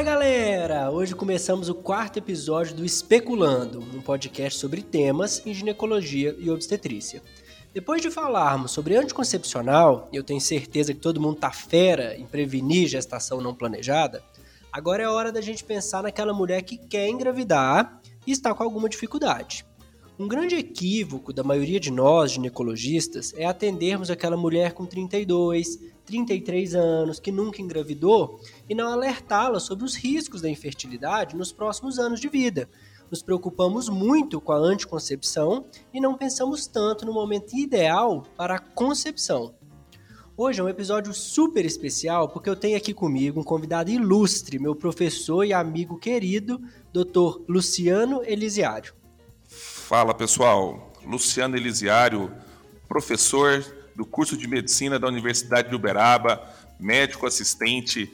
Fala galera! Hoje começamos o quarto episódio do Especulando, um podcast sobre temas em ginecologia e obstetrícia. Depois de falarmos sobre anticoncepcional, e eu tenho certeza que todo mundo tá fera em prevenir gestação não planejada, agora é hora da gente pensar naquela mulher que quer engravidar e está com alguma dificuldade. Um grande equívoco da maioria de nós, ginecologistas, é atendermos aquela mulher com 32, 33 anos que nunca engravidou e não alertá-la sobre os riscos da infertilidade nos próximos anos de vida. Nos preocupamos muito com a anticoncepção e não pensamos tanto no momento ideal para a concepção. Hoje é um episódio super especial porque eu tenho aqui comigo um convidado ilustre, meu professor e amigo querido, Dr. Luciano Elisiário. Fala pessoal, Luciano Elisiário, professor do curso de medicina da Universidade de Uberaba, médico assistente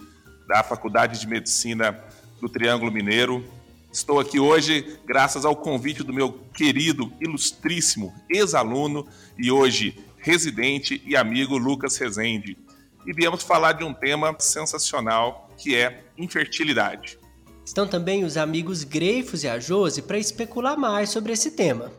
da Faculdade de Medicina do Triângulo Mineiro. Estou aqui hoje graças ao convite do meu querido, ilustríssimo ex-aluno e hoje residente e amigo Lucas Rezende. E viemos falar de um tema sensacional que é infertilidade. Estão também os amigos Greifos e a Josi para especular mais sobre esse tema.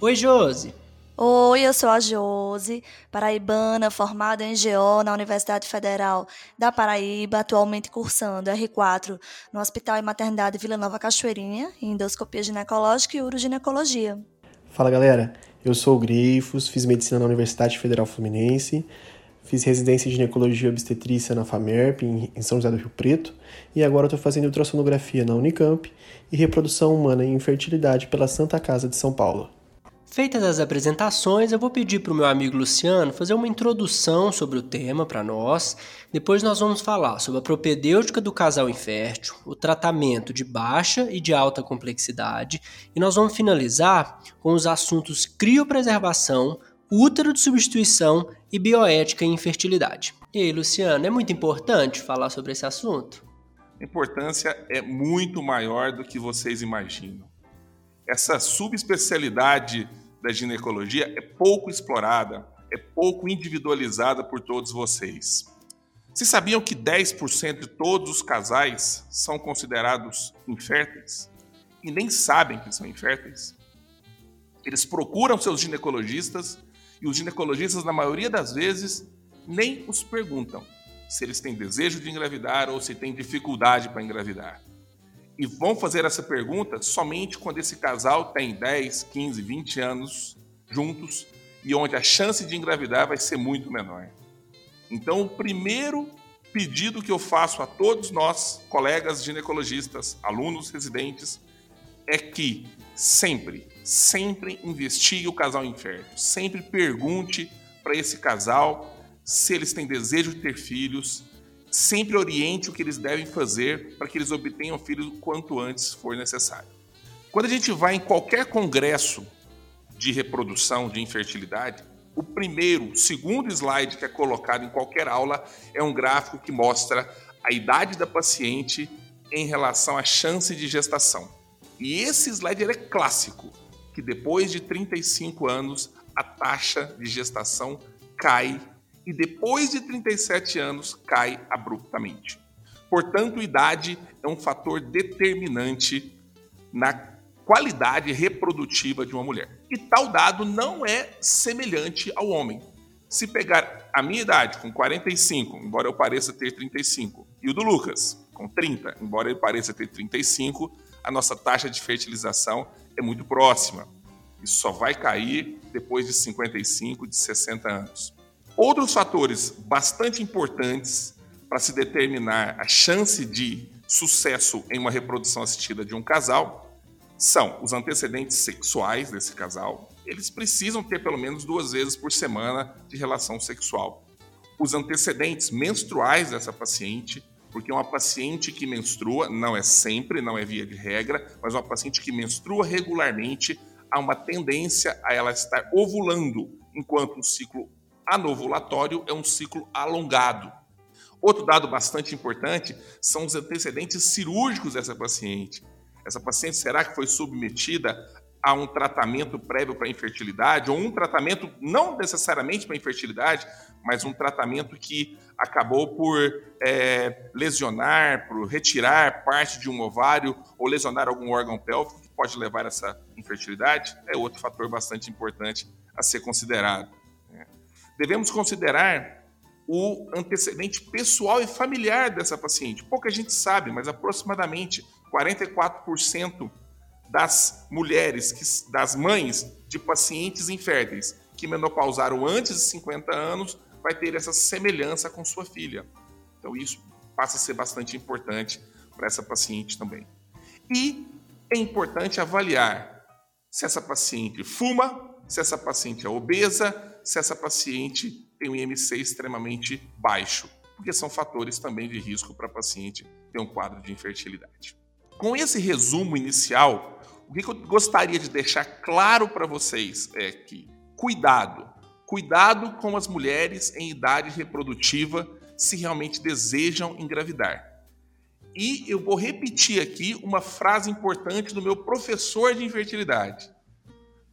Oi, Josi! Oi, eu sou a Josi, paraibana, formada em GO na Universidade Federal da Paraíba, atualmente cursando R4 no Hospital e Maternidade Vila Nova Cachoeirinha, em endoscopia ginecológica e uroginecologia. Fala galera, eu sou o Greifos, fiz medicina na Universidade Federal Fluminense, Fiz residência em ginecologia e obstetrícia na FAMERP, em São José do Rio Preto, e agora estou fazendo ultrassonografia na Unicamp e reprodução humana e infertilidade pela Santa Casa de São Paulo. Feitas as apresentações, eu vou pedir para o meu amigo Luciano fazer uma introdução sobre o tema para nós. Depois nós vamos falar sobre a propedêutica do casal infértil, o tratamento de baixa e de alta complexidade, e nós vamos finalizar com os assuntos criopreservação, útero de substituição e bioética em infertilidade. E aí, Luciano, é muito importante falar sobre esse assunto? A importância é muito maior do que vocês imaginam. Essa subespecialidade da ginecologia é pouco explorada, é pouco individualizada por todos vocês. Vocês sabiam que 10% de todos os casais são considerados inférteis e nem sabem que são inférteis? Eles procuram seus ginecologistas e os ginecologistas, na maioria das vezes, nem os perguntam se eles têm desejo de engravidar ou se têm dificuldade para engravidar. E vão fazer essa pergunta somente quando esse casal tem 10, 15, 20 anos juntos e onde a chance de engravidar vai ser muito menor. Então, o primeiro pedido que eu faço a todos nós, colegas ginecologistas, alunos residentes, é que sempre sempre investigue o casal infértil, sempre pergunte para esse casal se eles têm desejo de ter filhos, sempre oriente o que eles devem fazer para que eles obtenham filhos o quanto antes for necessário. Quando a gente vai em qualquer congresso de reprodução, de infertilidade, o primeiro, segundo slide que é colocado em qualquer aula é um gráfico que mostra a idade da paciente em relação à chance de gestação. E esse slide é clássico que depois de 35 anos a taxa de gestação cai e depois de 37 anos cai abruptamente. Portanto, idade é um fator determinante na qualidade reprodutiva de uma mulher. E tal dado não é semelhante ao homem. Se pegar a minha idade, com 45, embora eu pareça ter 35, e o do Lucas, com 30, embora ele pareça ter 35, a nossa taxa de fertilização é muito próxima. Isso só vai cair depois de 55, de 60 anos. Outros fatores bastante importantes para se determinar a chance de sucesso em uma reprodução assistida de um casal são os antecedentes sexuais desse casal. Eles precisam ter pelo menos duas vezes por semana de relação sexual. Os antecedentes menstruais dessa paciente, porque uma paciente que menstrua, não é sempre, não é via de regra, mas uma paciente que menstrua regularmente, há uma tendência a ela estar ovulando, enquanto o ciclo anovulatório é um ciclo alongado. Outro dado bastante importante são os antecedentes cirúrgicos dessa paciente. Essa paciente será que foi submetida a um tratamento prévio para infertilidade, ou um tratamento não necessariamente para infertilidade, mas um tratamento que acabou por é, lesionar, por retirar parte de um ovário ou lesionar algum órgão pélvico que pode levar a essa infertilidade, é outro fator bastante importante a ser considerado. Né? Devemos considerar o antecedente pessoal e familiar dessa paciente. Pouca gente sabe, mas aproximadamente 44% das mulheres, que, das mães de pacientes inférteis que menopausaram antes de 50 anos vai ter essa semelhança com sua filha. Então isso passa a ser bastante importante para essa paciente também. E é importante avaliar se essa paciente fuma, se essa paciente é obesa, se essa paciente tem um IMC extremamente baixo, porque são fatores também de risco para a paciente ter um quadro de infertilidade. Com esse resumo inicial, o que eu gostaria de deixar claro para vocês é que cuidado, cuidado com as mulheres em idade reprodutiva se realmente desejam engravidar. E eu vou repetir aqui uma frase importante do meu professor de infertilidade.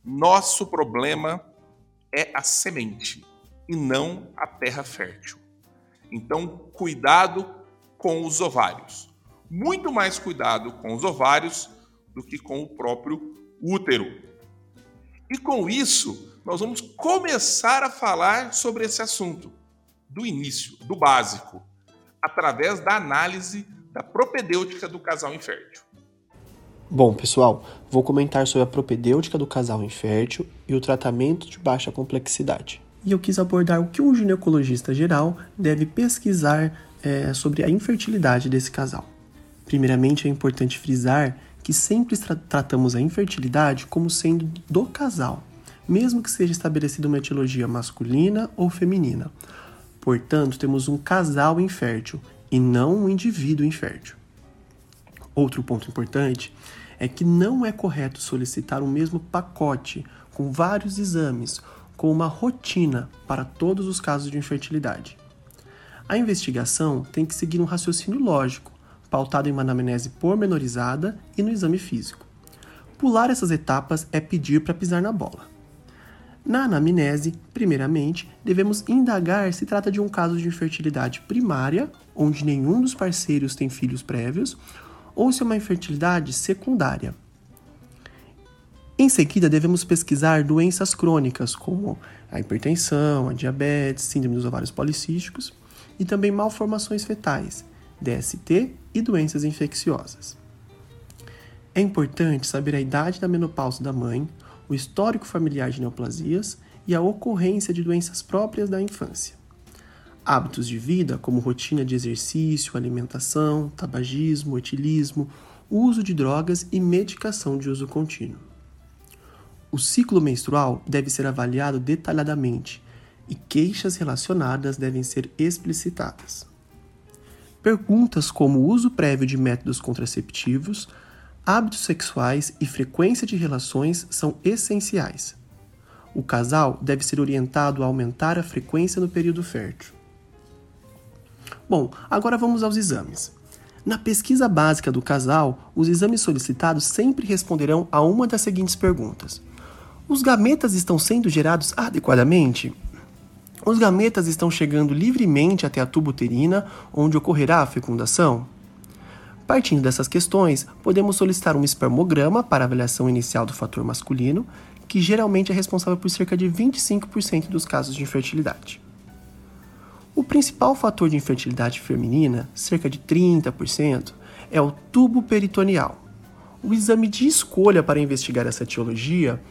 Nosso problema é a semente e não a terra fértil. Então, cuidado com os ovários. Muito mais cuidado com os ovários do que com o próprio útero. E com isso, nós vamos começar a falar sobre esse assunto, do início, do básico, através da análise da propedêutica do casal infértil. Bom, pessoal, vou comentar sobre a propedêutica do casal infértil e o tratamento de baixa complexidade e eu quis abordar o que um ginecologista geral deve pesquisar é, sobre a infertilidade desse casal. Primeiramente, é importante frisar que sempre tra tratamos a infertilidade como sendo do casal, mesmo que seja estabelecida uma etiologia masculina ou feminina. Portanto, temos um casal infértil e não um indivíduo infértil. Outro ponto importante é que não é correto solicitar o mesmo pacote com vários exames com uma rotina para todos os casos de infertilidade. A investigação tem que seguir um raciocínio lógico, pautado em uma anamnese pormenorizada e no exame físico. Pular essas etapas é pedir para pisar na bola. Na anamnese, primeiramente, devemos indagar se trata de um caso de infertilidade primária, onde nenhum dos parceiros tem filhos prévios, ou se é uma infertilidade secundária, em seguida, devemos pesquisar doenças crônicas, como a hipertensão, a diabetes, síndrome dos ovários policísticos e também malformações fetais, DST e doenças infecciosas. É importante saber a idade da menopausa da mãe, o histórico familiar de neoplasias e a ocorrência de doenças próprias da infância. Hábitos de vida, como rotina de exercício, alimentação, tabagismo, etilismo, uso de drogas e medicação de uso contínuo. O ciclo menstrual deve ser avaliado detalhadamente e queixas relacionadas devem ser explicitadas. Perguntas como o uso prévio de métodos contraceptivos, hábitos sexuais e frequência de relações são essenciais. O casal deve ser orientado a aumentar a frequência no período fértil. Bom, agora vamos aos exames. Na pesquisa básica do casal, os exames solicitados sempre responderão a uma das seguintes perguntas: os gametas estão sendo gerados adequadamente? Os gametas estão chegando livremente até a tuba uterina, onde ocorrerá a fecundação? Partindo dessas questões, podemos solicitar um espermograma para avaliação inicial do fator masculino, que geralmente é responsável por cerca de 25% dos casos de infertilidade. O principal fator de infertilidade feminina, cerca de 30%, é o tubo peritoneal. O exame de escolha para investigar essa etiologia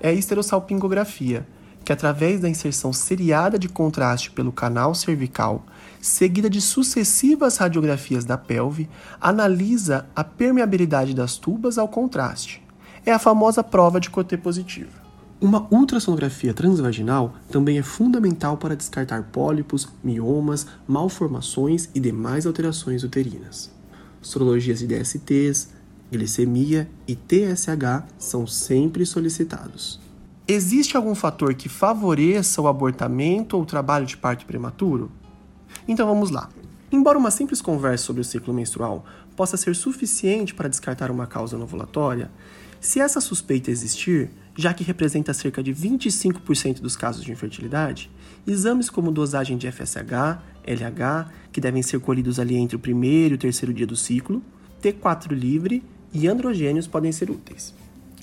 é a esterossalpingografia, que através da inserção seriada de contraste pelo canal cervical, seguida de sucessivas radiografias da pelve, analisa a permeabilidade das tubas ao contraste. É a famosa prova de Coté positiva. Uma ultrassonografia transvaginal também é fundamental para descartar pólipos, miomas, malformações e demais alterações uterinas. Sorologias de DSTs, glicemia e TSH são sempre solicitados. Existe algum fator que favoreça o abortamento ou o trabalho de parto prematuro? Então vamos lá. Embora uma simples conversa sobre o ciclo menstrual possa ser suficiente para descartar uma causa ovulatória, Se essa suspeita existir, já que representa cerca de 25% dos casos de infertilidade, exames como dosagem de FSH, LH, que devem ser colhidos ali entre o primeiro e o terceiro dia do ciclo, T4 livre e androgênios podem ser úteis.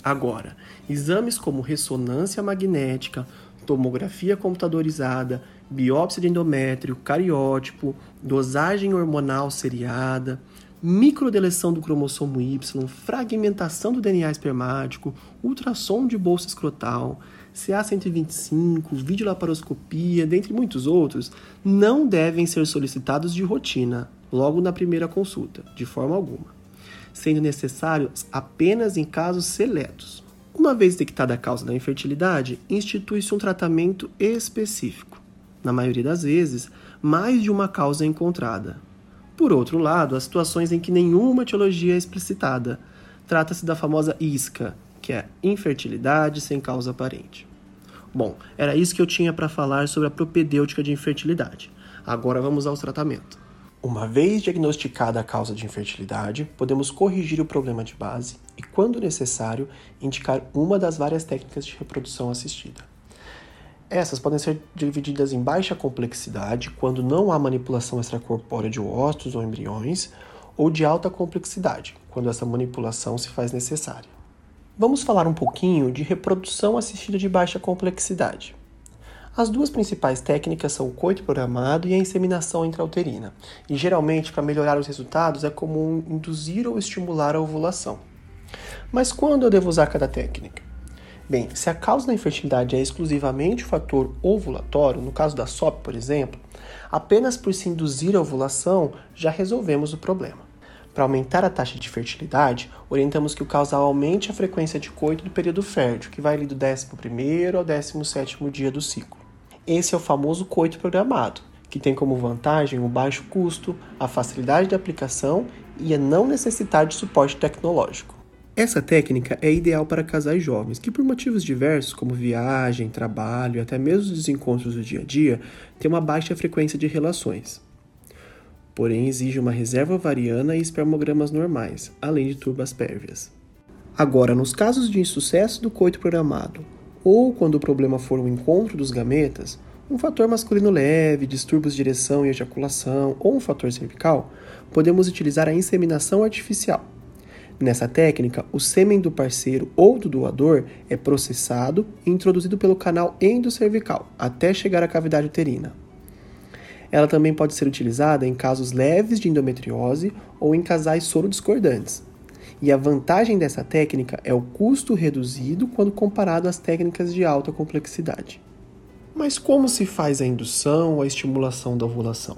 Agora, exames como ressonância magnética, tomografia computadorizada, biópsia de endométrio, cariótipo, dosagem hormonal seriada, microdeleção do cromossomo Y, fragmentação do DNA espermático, ultrassom de bolsa escrotal, CA125, videolaparoscopia, dentre muitos outros, não devem ser solicitados de rotina, logo na primeira consulta, de forma alguma sendo necessários apenas em casos seletos. Uma vez detectada a causa da infertilidade, institui-se um tratamento específico. Na maioria das vezes, mais de uma causa é encontrada. Por outro lado, há situações em que nenhuma etiologia é explicitada. Trata-se da famosa isca, que é infertilidade sem causa aparente. Bom, era isso que eu tinha para falar sobre a propedêutica de infertilidade. Agora vamos ao tratamento. Uma vez diagnosticada a causa de infertilidade, podemos corrigir o problema de base e, quando necessário, indicar uma das várias técnicas de reprodução assistida. Essas podem ser divididas em baixa complexidade, quando não há manipulação extracorpórea de óvulos ou embriões, ou de alta complexidade, quando essa manipulação se faz necessária. Vamos falar um pouquinho de reprodução assistida de baixa complexidade. As duas principais técnicas são o coito programado e a inseminação intrauterina, e geralmente, para melhorar os resultados, é comum induzir ou estimular a ovulação. Mas quando eu devo usar cada técnica? Bem, se a causa da infertilidade é exclusivamente o fator ovulatório, no caso da SOP, por exemplo, apenas por se induzir a ovulação já resolvemos o problema. Para aumentar a taxa de fertilidade, orientamos que o casal aumente a frequência de coito do período fértil, que vai ali do 11 ao 17 dia do ciclo. Esse é o famoso coito programado, que tem como vantagem o baixo custo, a facilidade de aplicação e a não necessitar de suporte tecnológico. Essa técnica é ideal para casais jovens que, por motivos diversos, como viagem, trabalho e até mesmo os encontros do dia a dia, têm uma baixa frequência de relações. Porém, exige uma reserva ovariana e espermogramas normais, além de turbas pérvias. Agora, nos casos de insucesso do coito programado ou quando o problema for o encontro dos gametas, um fator masculino leve, distúrbios de direção e ejaculação ou um fator cervical, podemos utilizar a inseminação artificial. Nessa técnica, o sêmen do parceiro ou do doador é processado e introduzido pelo canal endocervical até chegar à cavidade uterina. Ela também pode ser utilizada em casos leves de endometriose ou em casais soro-discordantes. E a vantagem dessa técnica é o custo reduzido quando comparado às técnicas de alta complexidade. Mas como se faz a indução ou a estimulação da ovulação?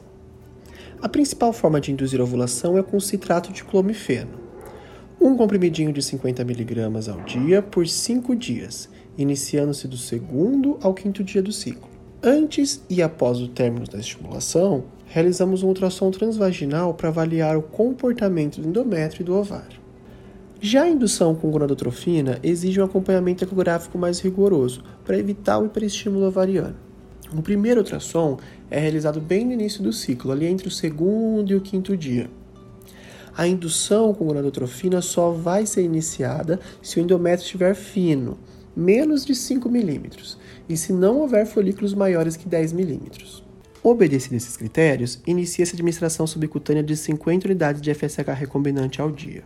A principal forma de induzir a ovulação é com citrato de clomifeno. Um comprimidinho de 50mg ao dia por 5 dias, iniciando-se do segundo ao quinto dia do ciclo. Antes e após o término da estimulação, realizamos um ultrassom transvaginal para avaliar o comportamento do endométrio e do ovário. Já a indução com gonadotrofina exige um acompanhamento ecográfico mais rigoroso para evitar o hiperestímulo ovariano. O primeiro ultrassom é realizado bem no início do ciclo, ali entre o segundo e o quinto dia. A indução com gonadotrofina só vai ser iniciada se o endométrio estiver fino, menos de 5 milímetros, e se não houver folículos maiores que 10 milímetros. Obedecidos esses critérios, inicia-se a administração subcutânea de 50 unidades de FSH recombinante ao dia.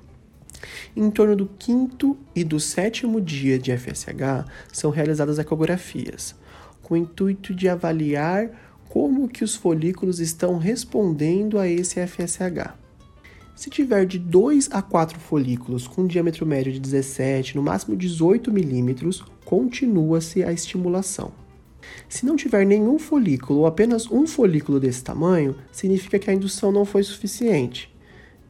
Em torno do quinto e do sétimo dia de FSH são realizadas ecografias, com o intuito de avaliar como que os folículos estão respondendo a esse FSH. Se tiver de 2 a 4 folículos com diâmetro médio de 17, no máximo 18 milímetros, continua-se a estimulação. Se não tiver nenhum folículo ou apenas um folículo desse tamanho, significa que a indução não foi suficiente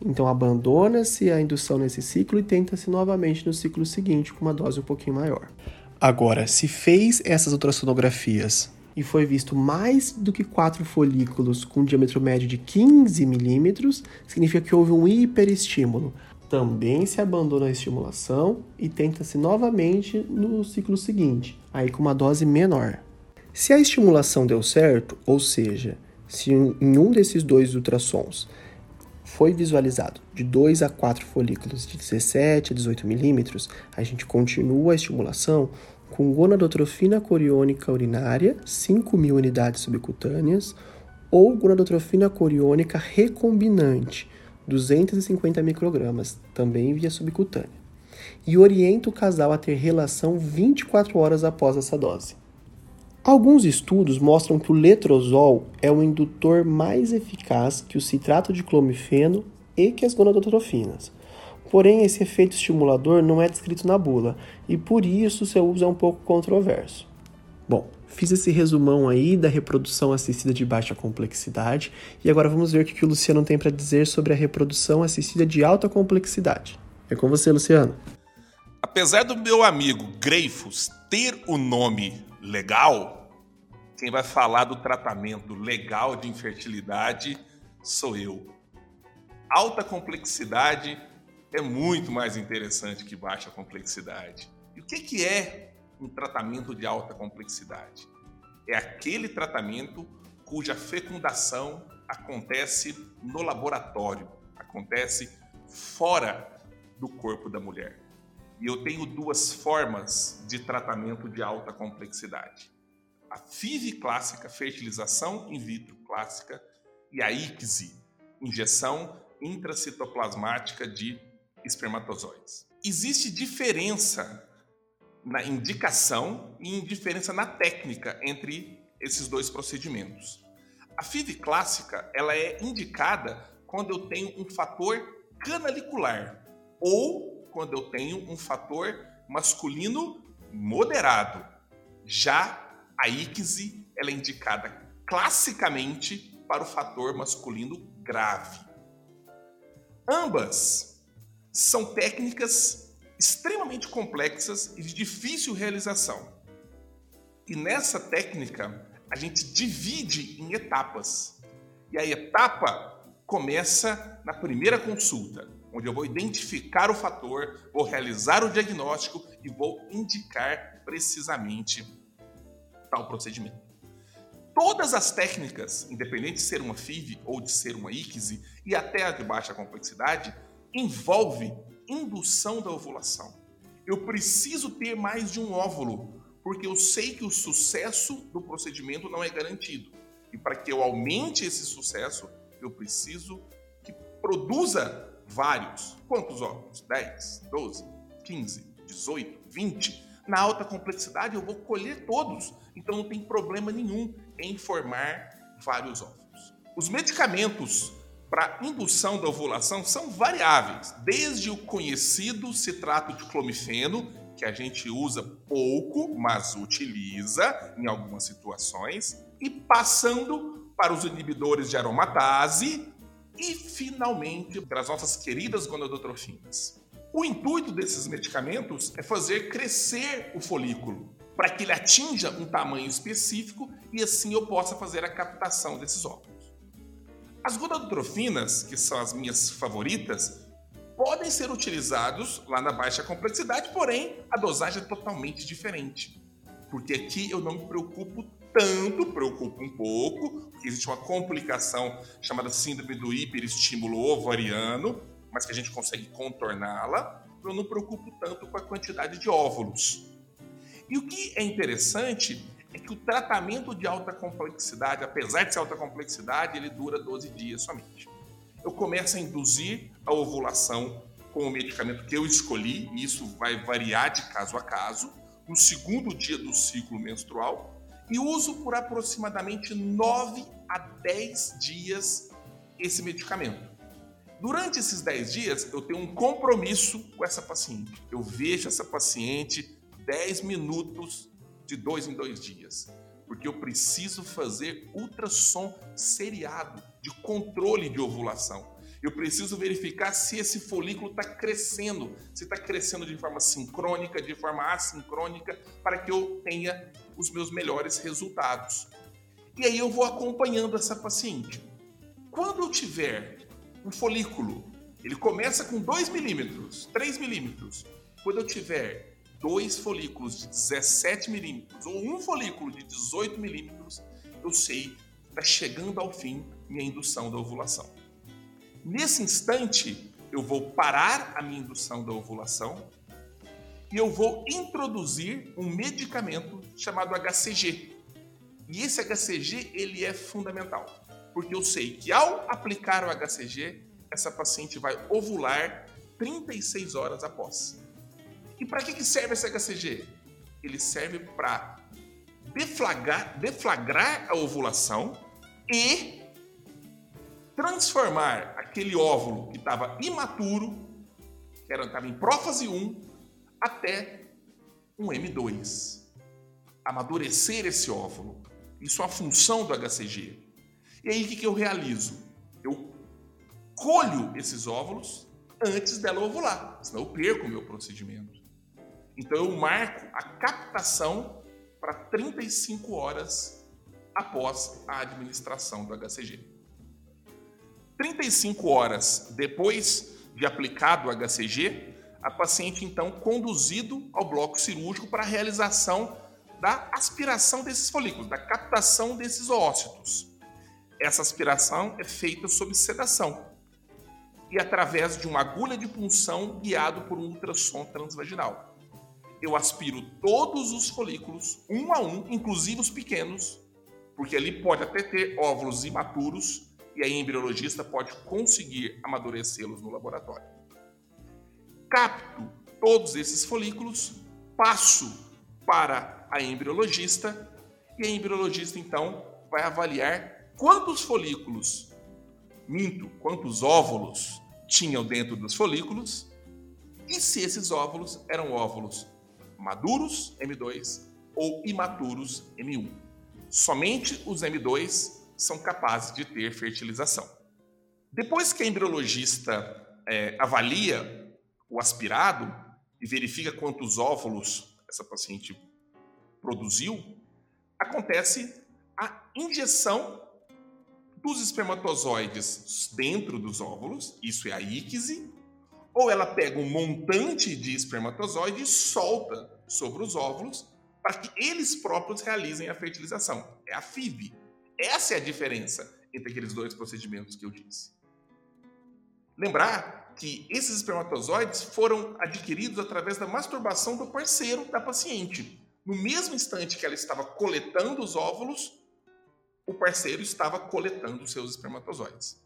então abandona-se a indução nesse ciclo e tenta-se novamente no ciclo seguinte com uma dose um pouquinho maior. Agora, se fez essas ultrassonografias e foi visto mais do que quatro folículos com diâmetro médio de 15 milímetros, significa que houve um hiperestímulo. Também se abandona a estimulação e tenta-se novamente no ciclo seguinte, aí com uma dose menor. Se a estimulação deu certo, ou seja, se em um desses dois ultrassons foi visualizado de 2 a 4 folículos de 17 a 18 milímetros, a gente continua a estimulação com gonadotrofina coriônica urinária, 5.000 unidades subcutâneas, ou gonadotrofina coriônica recombinante, 250 microgramas, também via subcutânea. E orienta o casal a ter relação 24 horas após essa dose. Alguns estudos mostram que o letrozol é o indutor mais eficaz que o citrato de clomifeno e que as gonadotrofinas. Porém, esse efeito estimulador não é descrito na bula e por isso seu uso é um pouco controverso. Bom, fiz esse resumão aí da reprodução assistida de baixa complexidade e agora vamos ver o que o Luciano tem para dizer sobre a reprodução assistida de alta complexidade. É com você, Luciano. Apesar do meu amigo Greifus ter o nome legal, quem vai falar do tratamento legal de infertilidade sou eu. Alta complexidade é muito mais interessante que baixa complexidade. E o que, que é um tratamento de alta complexidade? É aquele tratamento cuja fecundação acontece no laboratório, acontece fora do corpo da mulher. E eu tenho duas formas de tratamento de alta complexidade. A FIV clássica, fertilização in vitro clássica, e a ICSI, injeção intracitoplasmática de espermatozoides. Existe diferença na indicação e diferença na técnica entre esses dois procedimentos. A FIV clássica ela é indicada quando eu tenho um fator canalicular ou quando eu tenho um fator masculino moderado. Já a ICSI ela é indicada classicamente para o fator masculino grave. Ambas são técnicas extremamente complexas e de difícil realização. E nessa técnica, a gente divide em etapas. E a etapa começa na primeira consulta onde eu vou identificar o fator, vou realizar o diagnóstico e vou indicar precisamente tal procedimento. Todas as técnicas, independente de ser uma FIV ou de ser uma ICSI e até a de baixa complexidade, envolve indução da ovulação. Eu preciso ter mais de um óvulo, porque eu sei que o sucesso do procedimento não é garantido. E para que eu aumente esse sucesso, eu preciso que produza vários. Quantos óvulos? 10, 12, 15, 18, 20. Na alta complexidade eu vou colher todos, então não tem problema nenhum em formar vários óvulos. Os medicamentos para indução da ovulação são variáveis, desde o conhecido citrato de clomifeno, que a gente usa pouco, mas utiliza em algumas situações, e passando para os inibidores de aromatase, e, finalmente, para as nossas queridas gonadotrofinas. O intuito desses medicamentos é fazer crescer o folículo, para que ele atinja um tamanho específico e assim eu possa fazer a captação desses óvulos. As gonadotrofinas, que são as minhas favoritas, podem ser utilizados lá na baixa complexidade, porém a dosagem é totalmente diferente. Porque aqui eu não me preocupo tanto, preocupa um pouco, porque existe uma complicação chamada síndrome do hiperestímulo ovariano, mas que a gente consegue contorná-la. Eu não preocupo tanto com a quantidade de óvulos. E o que é interessante é que o tratamento de alta complexidade, apesar de ser alta complexidade, ele dura 12 dias somente. Eu começo a induzir a ovulação com o medicamento que eu escolhi, e isso vai variar de caso a caso, no segundo dia do ciclo menstrual, e uso por aproximadamente 9 a 10 dias esse medicamento. Durante esses 10 dias, eu tenho um compromisso com essa paciente. Eu vejo essa paciente 10 minutos de dois em dois dias, porque eu preciso fazer ultrassom seriado de controle de ovulação. Eu preciso verificar se esse folículo está crescendo, se está crescendo de forma sincrônica, de forma assincrônica, para que eu tenha os meus melhores resultados. E aí eu vou acompanhando essa paciente. Quando eu tiver um folículo, ele começa com 2 milímetros, 3 milímetros. Quando eu tiver dois folículos de 17 milímetros ou um folículo de 18 milímetros, eu sei que está chegando ao fim minha indução da ovulação. Nesse instante, eu vou parar a minha indução da ovulação e eu vou introduzir um medicamento chamado HCG. E esse HCG ele é fundamental, porque eu sei que ao aplicar o HCG, essa paciente vai ovular 36 horas após. E para que, que serve esse HCG? Ele serve para deflagrar, deflagrar a ovulação e transformar aquele óvulo que estava imaturo, que estava em prófase 1, até um M2. Amadurecer esse óvulo. Isso é função do HCG. E aí o que, que eu realizo? Eu colho esses óvulos antes dela ovular, senão eu perco o meu procedimento. Então eu marco a captação para 35 horas após a administração do HCG. 35 horas depois de aplicado o HCG, a paciente então conduzido ao bloco cirúrgico para a realização da aspiração desses folículos, da captação desses oócitos. Essa aspiração é feita sob sedação e através de uma agulha de punção guiado por um ultrassom transvaginal. Eu aspiro todos os folículos, um a um, inclusive os pequenos, porque ali pode até ter óvulos imaturos e aí a embriologista pode conseguir amadurecê-los no laboratório. Capto todos esses folículos, passo para a embriologista e a embriologista então vai avaliar quantos folículos, minto, quantos óvulos tinham dentro dos folículos e se esses óvulos eram óvulos maduros, M2, ou imaturos, M1. Somente os M2 são capazes de ter fertilização. Depois que a embriologista é, avalia o aspirado e verifica quantos óvulos essa paciente produziu, acontece a injeção dos espermatozoides dentro dos óvulos, isso é a íquise, ou ela pega um montante de espermatozoide e solta sobre os óvulos para que eles próprios realizem a fertilização. É a FIV. Essa é a diferença entre aqueles dois procedimentos que eu disse. Lembrar que esses espermatozoides foram adquiridos através da masturbação do parceiro da paciente. No mesmo instante que ela estava coletando os óvulos, o parceiro estava coletando os seus espermatozoides.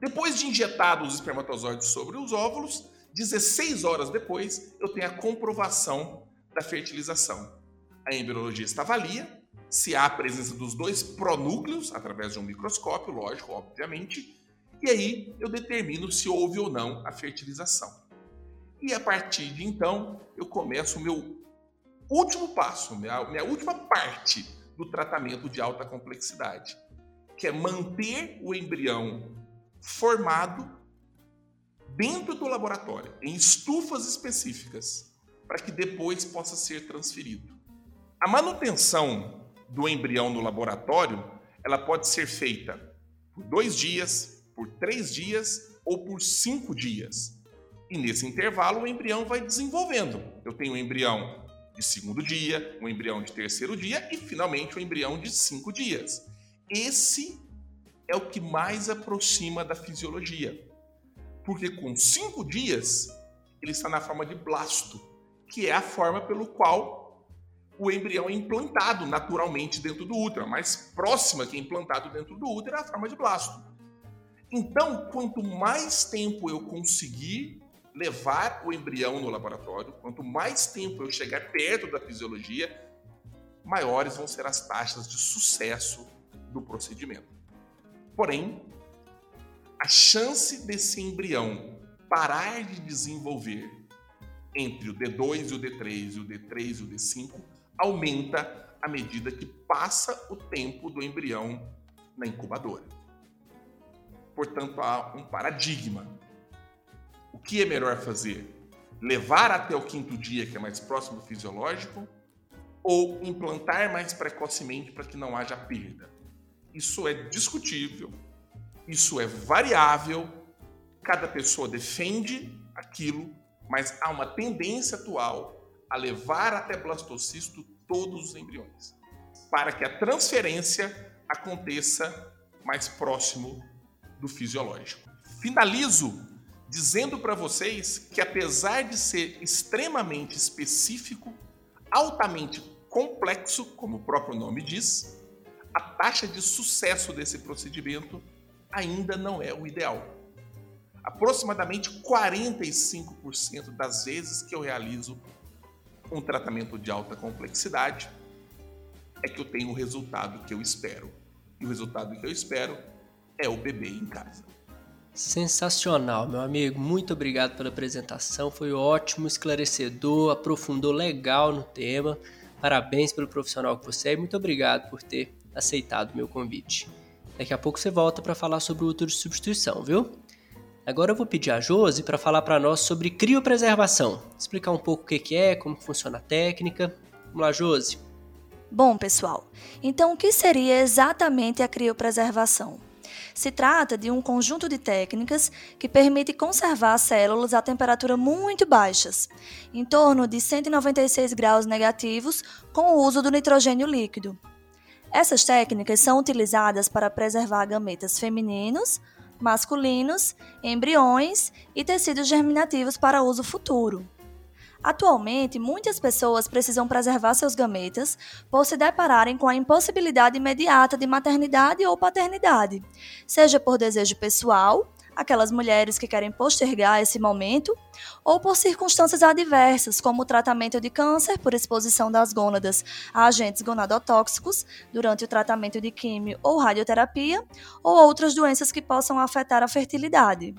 Depois de injetados os espermatozoides sobre os óvulos, 16 horas depois, eu tenho a comprovação da fertilização. A embriologista avalia se há a presença dos dois pronúcleos, através de um microscópio, lógico, obviamente, e aí eu determino se houve ou não a fertilização. E a partir de então, eu começo o meu último passo, minha, minha última parte do tratamento de alta complexidade, que é manter o embrião formado dentro do laboratório, em estufas específicas, para que depois possa ser transferido. A manutenção do embrião no laboratório, ela pode ser feita por dois dias, por três dias ou por cinco dias. E nesse intervalo o embrião vai desenvolvendo. Eu tenho um embrião de segundo dia, um embrião de terceiro dia e finalmente um embrião de cinco dias. Esse é o que mais aproxima da fisiologia. Porque com cinco dias ele está na forma de blasto, que é a forma pelo qual o embrião é implantado naturalmente dentro do útero. A mais próxima que é implantado dentro do útero é a forma de blasto. Então, quanto mais tempo eu conseguir levar o embrião no laboratório, quanto mais tempo eu chegar perto da fisiologia, maiores vão ser as taxas de sucesso do procedimento. Porém, a chance desse embrião parar de desenvolver entre o D2 e o D3 e o D3 e o D5 aumenta à medida que passa o tempo do embrião na incubadora. Portanto, há um paradigma. O que é melhor fazer? Levar até o quinto dia, que é mais próximo do fisiológico, ou implantar mais precocemente para que não haja perda? Isso é discutível, isso é variável, cada pessoa defende aquilo, mas há uma tendência atual a levar até blastocisto todos os embriões, para que a transferência aconteça mais próximo do fisiológico. Finalizo dizendo para vocês que, apesar de ser extremamente específico, altamente complexo, como o próprio nome diz, a taxa de sucesso desse procedimento ainda não é o ideal. Aproximadamente 45% das vezes que eu realizo um tratamento de alta complexidade é que eu tenho o resultado que eu espero. E o resultado que eu espero é o bebê em casa. Sensacional, meu amigo. Muito obrigado pela apresentação. Foi ótimo, esclarecedor, aprofundou legal no tema. Parabéns pelo profissional que você é e muito obrigado por ter aceitado o meu convite. Daqui a pouco você volta para falar sobre o útero de substituição, viu? Agora eu vou pedir a Josi para falar para nós sobre criopreservação. Explicar um pouco o que é, como funciona a técnica. Vamos lá, Josi. Bom, pessoal, então o que seria exatamente a criopreservação? Se trata de um conjunto de técnicas que permite conservar células a temperatura muito baixas, em torno de 196 graus negativos, com o uso do nitrogênio líquido. Essas técnicas são utilizadas para preservar gametas femininos, masculinos, embriões e tecidos germinativos para uso futuro. Atualmente, muitas pessoas precisam preservar seus gametas por se depararem com a impossibilidade imediata de maternidade ou paternidade, seja por desejo pessoal, aquelas mulheres que querem postergar esse momento, ou por circunstâncias adversas, como o tratamento de câncer por exposição das gônadas a agentes gonadotóxicos durante o tratamento de químio ou radioterapia, ou outras doenças que possam afetar a fertilidade.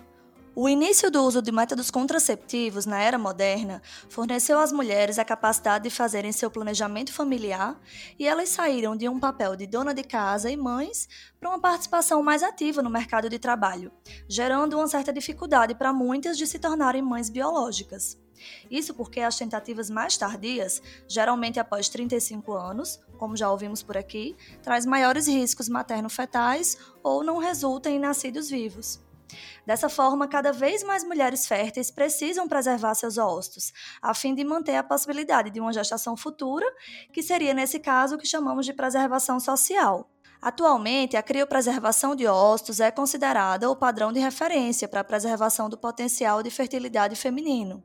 O início do uso de métodos contraceptivos na era moderna forneceu às mulheres a capacidade de fazerem seu planejamento familiar e elas saíram de um papel de dona de casa e mães para uma participação mais ativa no mercado de trabalho, gerando uma certa dificuldade para muitas de se tornarem mães biológicas. Isso porque as tentativas mais tardias, geralmente após 35 anos, como já ouvimos por aqui, traz maiores riscos materno-fetais ou não resultam em nascidos vivos. Dessa forma, cada vez mais mulheres férteis precisam preservar seus óvulos, a fim de manter a possibilidade de uma gestação futura, que seria, nesse caso, o que chamamos de preservação social. Atualmente, a criopreservação de óvulos é considerada o padrão de referência para a preservação do potencial de fertilidade feminino.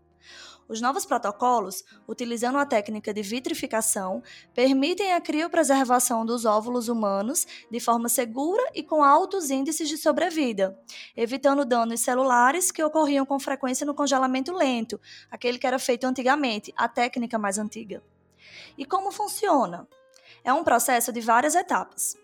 Os novos protocolos, utilizando a técnica de vitrificação, permitem a criopreservação dos óvulos humanos de forma segura e com altos índices de sobrevida, evitando danos celulares que ocorriam com frequência no congelamento lento, aquele que era feito antigamente, a técnica mais antiga. E como funciona? É um processo de várias etapas.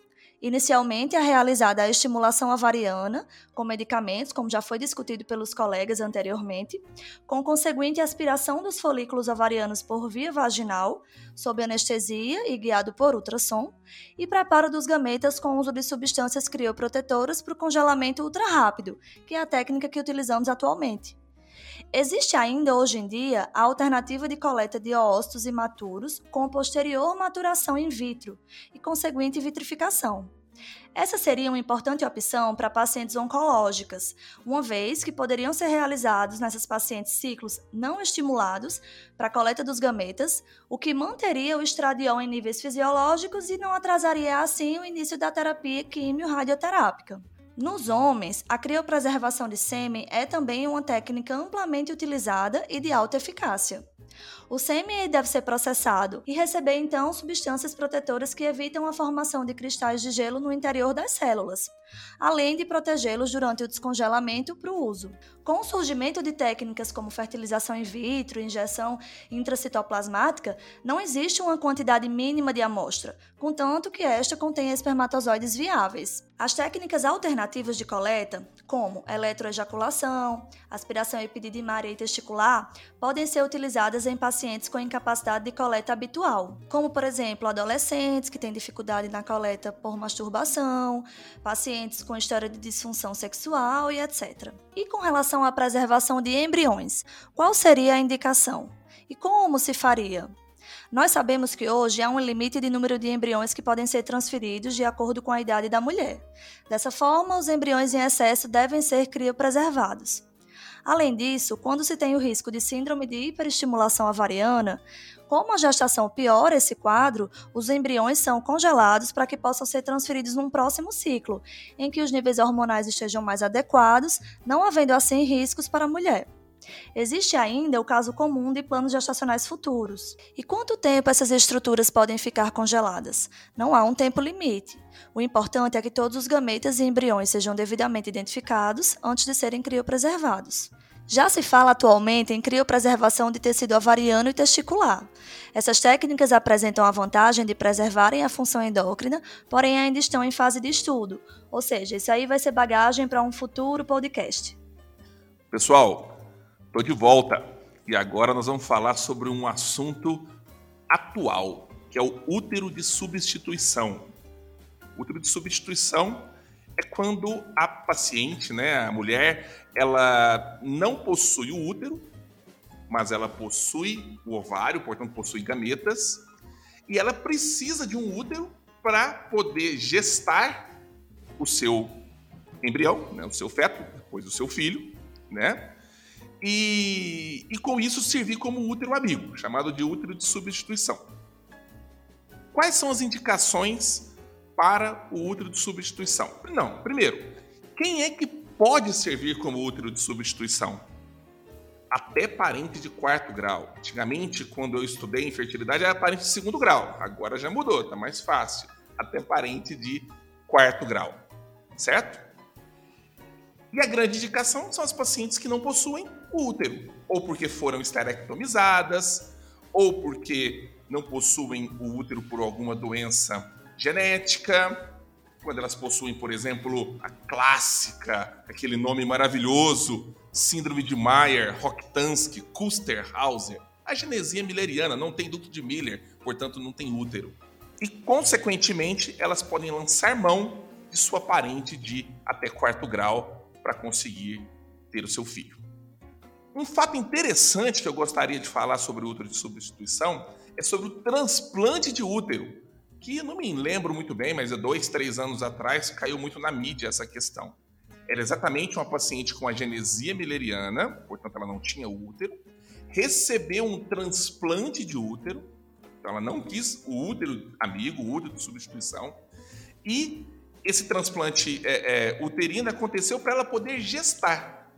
Inicialmente é realizada a estimulação ovariana com medicamentos, como já foi discutido pelos colegas anteriormente, com conseguinte aspiração dos folículos ovarianos por via vaginal, sob anestesia e guiado por ultrassom, e preparo dos gametas com uso de substâncias crioprotetoras para o congelamento ultra rápido, que é a técnica que utilizamos atualmente. Existe ainda hoje em dia a alternativa de coleta de ócitos imaturos com posterior maturação in vitro e conseguinte vitrificação. Essa seria uma importante opção para pacientes oncológicas, uma vez que poderiam ser realizados nessas pacientes ciclos não estimulados para coleta dos gametas, o que manteria o estradiol em níveis fisiológicos e não atrasaria assim o início da terapia quimio-radioterápica. Nos homens, a criopreservação de sêmen é também uma técnica amplamente utilizada e de alta eficácia. O sêmen deve ser processado e receber então substâncias protetoras que evitam a formação de cristais de gelo no interior das células, além de protegê-los durante o descongelamento para o uso. Com o surgimento de técnicas como fertilização in vitro injeção intracitoplasmática, não existe uma quantidade mínima de amostra, contanto que esta contenha espermatozoides viáveis. As técnicas alternativas de coleta, como eletroejaculação, aspiração epididimária e testicular, podem ser utilizadas em pacientes com incapacidade de coleta habitual, como por exemplo adolescentes que têm dificuldade na coleta por masturbação, pacientes com história de disfunção sexual e etc. E com relação à preservação de embriões, qual seria a indicação? E como se faria? Nós sabemos que hoje há um limite de número de embriões que podem ser transferidos de acordo com a idade da mulher. Dessa forma, os embriões em excesso devem ser criopreservados. Além disso, quando se tem o risco de síndrome de hiperestimulação ovariana, como a gestação piora esse quadro, os embriões são congelados para que possam ser transferidos num próximo ciclo, em que os níveis hormonais estejam mais adequados, não havendo assim riscos para a mulher. Existe ainda o caso comum de planos gestacionais futuros. E quanto tempo essas estruturas podem ficar congeladas? Não há um tempo limite. O importante é que todos os gametas e embriões sejam devidamente identificados antes de serem criopreservados. Já se fala atualmente em criopreservação de tecido ovariano e testicular. Essas técnicas apresentam a vantagem de preservarem a função endócrina, porém ainda estão em fase de estudo. Ou seja, isso aí vai ser bagagem para um futuro podcast. Pessoal, estou de volta e agora nós vamos falar sobre um assunto atual, que é o útero de substituição. O útero de substituição é quando a paciente, né, a mulher, ela não possui o útero, mas ela possui o ovário, portanto possui gametas, e ela precisa de um útero para poder gestar o seu embrião, né, o seu feto, depois o seu filho, né? E, e com isso servir como útero amigo, chamado de útero de substituição. Quais são as indicações para o útero de substituição? Não, primeiro, quem é que pode servir como útero de substituição? Até parente de quarto grau. Antigamente, quando eu estudei infertilidade, era parente de segundo grau. Agora já mudou, está mais fácil. Até parente de quarto grau. Certo? E a grande indicação são as pacientes que não possuem o útero, ou porque foram esterectomizadas, ou porque não possuem o útero por alguma doença genética, quando elas possuem, por exemplo, a clássica, aquele nome maravilhoso, síndrome de Mayer, Rokitansky, Kuster-Hauser. A genesia milleriana não tem duto de Miller, portanto não tem útero. E, consequentemente, elas podem lançar mão de sua parente de até quarto grau para conseguir ter o seu filho. Um fato interessante que eu gostaria de falar sobre o útero de substituição é sobre o transplante de útero, que não me lembro muito bem, mas há dois, três anos atrás caiu muito na mídia essa questão. Era exatamente uma paciente com agenesia milleriana, portanto ela não tinha útero, recebeu um transplante de útero, então ela não quis o útero amigo, o útero de substituição, e esse transplante é, é, uterino aconteceu para ela poder gestar.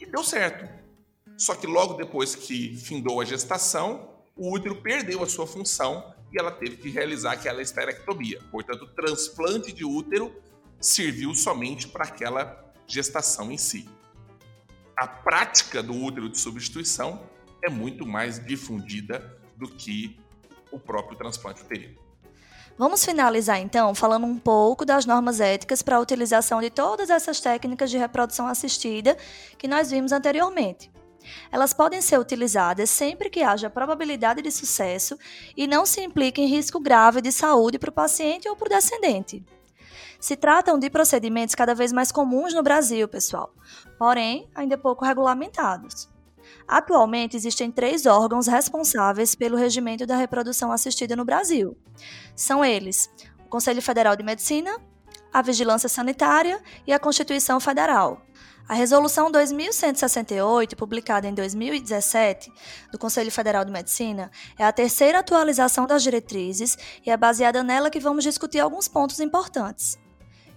E deu certo. Só que logo depois que findou a gestação, o útero perdeu a sua função e ela teve que realizar aquela esterectomia. Portanto, o transplante de útero serviu somente para aquela gestação em si. A prática do útero de substituição é muito mais difundida do que o próprio transplante uterino. Vamos finalizar então falando um pouco das normas éticas para a utilização de todas essas técnicas de reprodução assistida que nós vimos anteriormente. Elas podem ser utilizadas sempre que haja probabilidade de sucesso e não se implique em risco grave de saúde para o paciente ou para o descendente. Se tratam de procedimentos cada vez mais comuns no Brasil, pessoal, porém ainda pouco regulamentados. Atualmente existem três órgãos responsáveis pelo regimento da reprodução assistida no Brasil. São eles: o Conselho Federal de Medicina, a Vigilância Sanitária e a Constituição Federal. A Resolução 2168, publicada em 2017, do Conselho Federal de Medicina, é a terceira atualização das diretrizes e é baseada nela que vamos discutir alguns pontos importantes.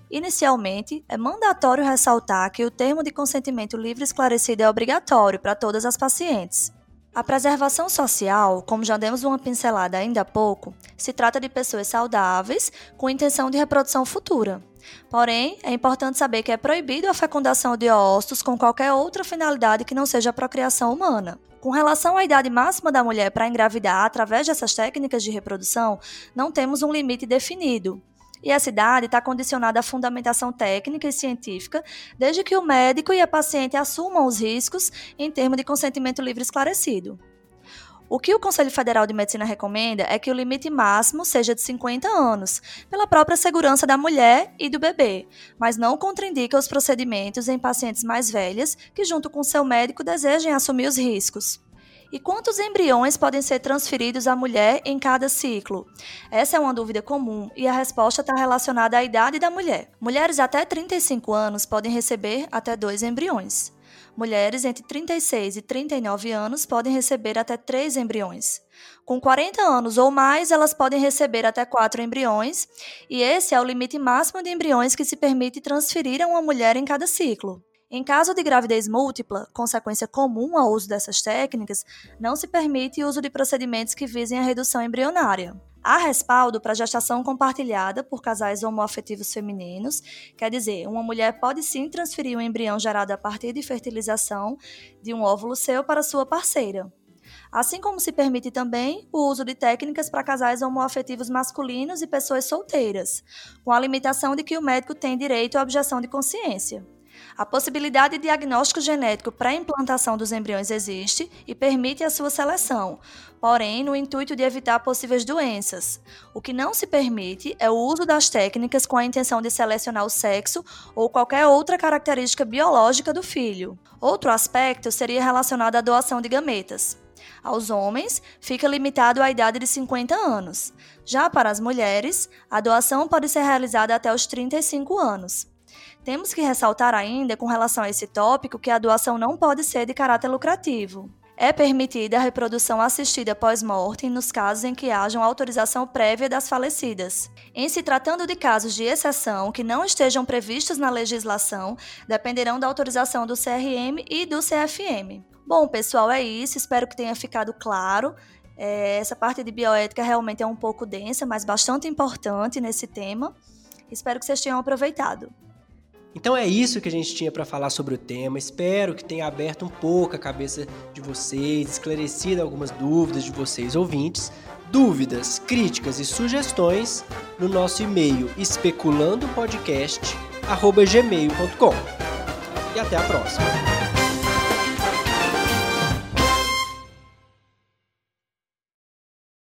Inicialmente, é mandatório ressaltar que o termo de consentimento livre esclarecido é obrigatório para todas as pacientes. A preservação social, como já demos uma pincelada ainda há pouco, se trata de pessoas saudáveis com intenção de reprodução futura. Porém, é importante saber que é proibido a fecundação de óvulos com qualquer outra finalidade que não seja a procriação humana. Com relação à idade máxima da mulher para engravidar através dessas técnicas de reprodução, não temos um limite definido. E essa idade está condicionada à fundamentação técnica e científica, desde que o médico e a paciente assumam os riscos em termos de consentimento livre esclarecido. O que o Conselho Federal de Medicina recomenda é que o limite máximo seja de 50 anos, pela própria segurança da mulher e do bebê, mas não contraindica os procedimentos em pacientes mais velhas que, junto com seu médico, desejem assumir os riscos. E quantos embriões podem ser transferidos à mulher em cada ciclo? Essa é uma dúvida comum e a resposta está relacionada à idade da mulher. Mulheres até 35 anos podem receber até dois embriões. mulheres entre 36 e 39 anos podem receber até 3 embriões. Com 40 anos ou mais, elas podem receber até 4 embriões, e esse é o limite máximo de embriões que se permite transferir a uma mulher em cada ciclo. Em caso de gravidez múltipla, consequência comum ao uso dessas técnicas, não se permite o uso de procedimentos que visem a redução embrionária. Há respaldo para gestação compartilhada por casais homoafetivos femininos, quer dizer, uma mulher pode sim transferir um embrião gerado a partir de fertilização de um óvulo seu para sua parceira. Assim como se permite também o uso de técnicas para casais homoafetivos masculinos e pessoas solteiras, com a limitação de que o médico tem direito à objeção de consciência. A possibilidade de diagnóstico genético para implantação dos embriões existe e permite a sua seleção, porém no intuito de evitar possíveis doenças. O que não se permite é o uso das técnicas com a intenção de selecionar o sexo ou qualquer outra característica biológica do filho. Outro aspecto seria relacionado à doação de gametas. Aos homens, fica limitado à idade de 50 anos. Já para as mulheres, a doação pode ser realizada até os 35 anos. Temos que ressaltar ainda, com relação a esse tópico, que a doação não pode ser de caráter lucrativo. É permitida a reprodução assistida pós-mortem nos casos em que haja autorização prévia das falecidas. Em se tratando de casos de exceção que não estejam previstos na legislação, dependerão da autorização do CRM e do CFM. Bom, pessoal, é isso. Espero que tenha ficado claro. É, essa parte de bioética realmente é um pouco densa, mas bastante importante nesse tema. Espero que vocês tenham aproveitado. Então é isso que a gente tinha para falar sobre o tema. Espero que tenha aberto um pouco a cabeça de vocês, esclarecido algumas dúvidas de vocês ouvintes. Dúvidas, críticas e sugestões no nosso e-mail especulandopodcast@gmail.com. E até a próxima.